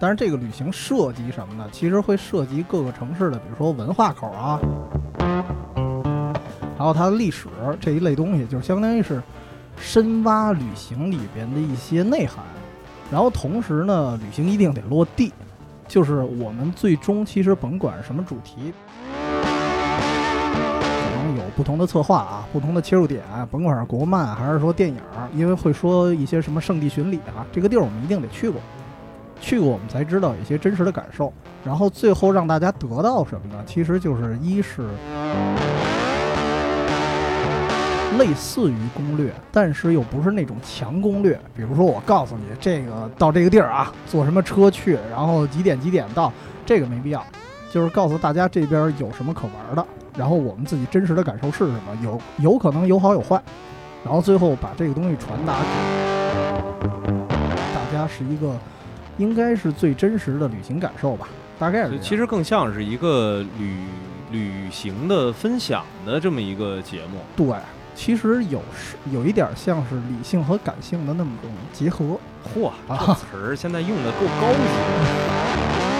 但是这个旅行涉及什么呢？其实会涉及各个城市的，比如说文化口啊，还有它的历史这一类东西，就相当于是深挖旅行里边的一些内涵。然后同时呢，旅行一定得落地，就是我们最终其实甭管什么主题。可能有不同的策划啊，不同的切入点，甭管是国漫还是说电影，因为会说一些什么圣地巡礼啊，这个地儿我们一定得去过，去过我们才知道一些真实的感受，然后最后让大家得到什么呢？其实就是一是类似于攻略，但是又不是那种强攻略。比如说我告诉你这个到这个地儿啊，坐什么车去，然后几点几点到，这个没必要，就是告诉大家这边有什么可玩的。然后我们自己真实的感受是什么？有有可能有好有坏，然后最后把这个东西传达给大家，是一个应该是最真实的旅行感受吧？大概是。其实更像是一个旅旅行的分享的这么一个节目。对，其实有是有一点像是理性和感性的那么种结合。嚯，这词儿现在用的够高级。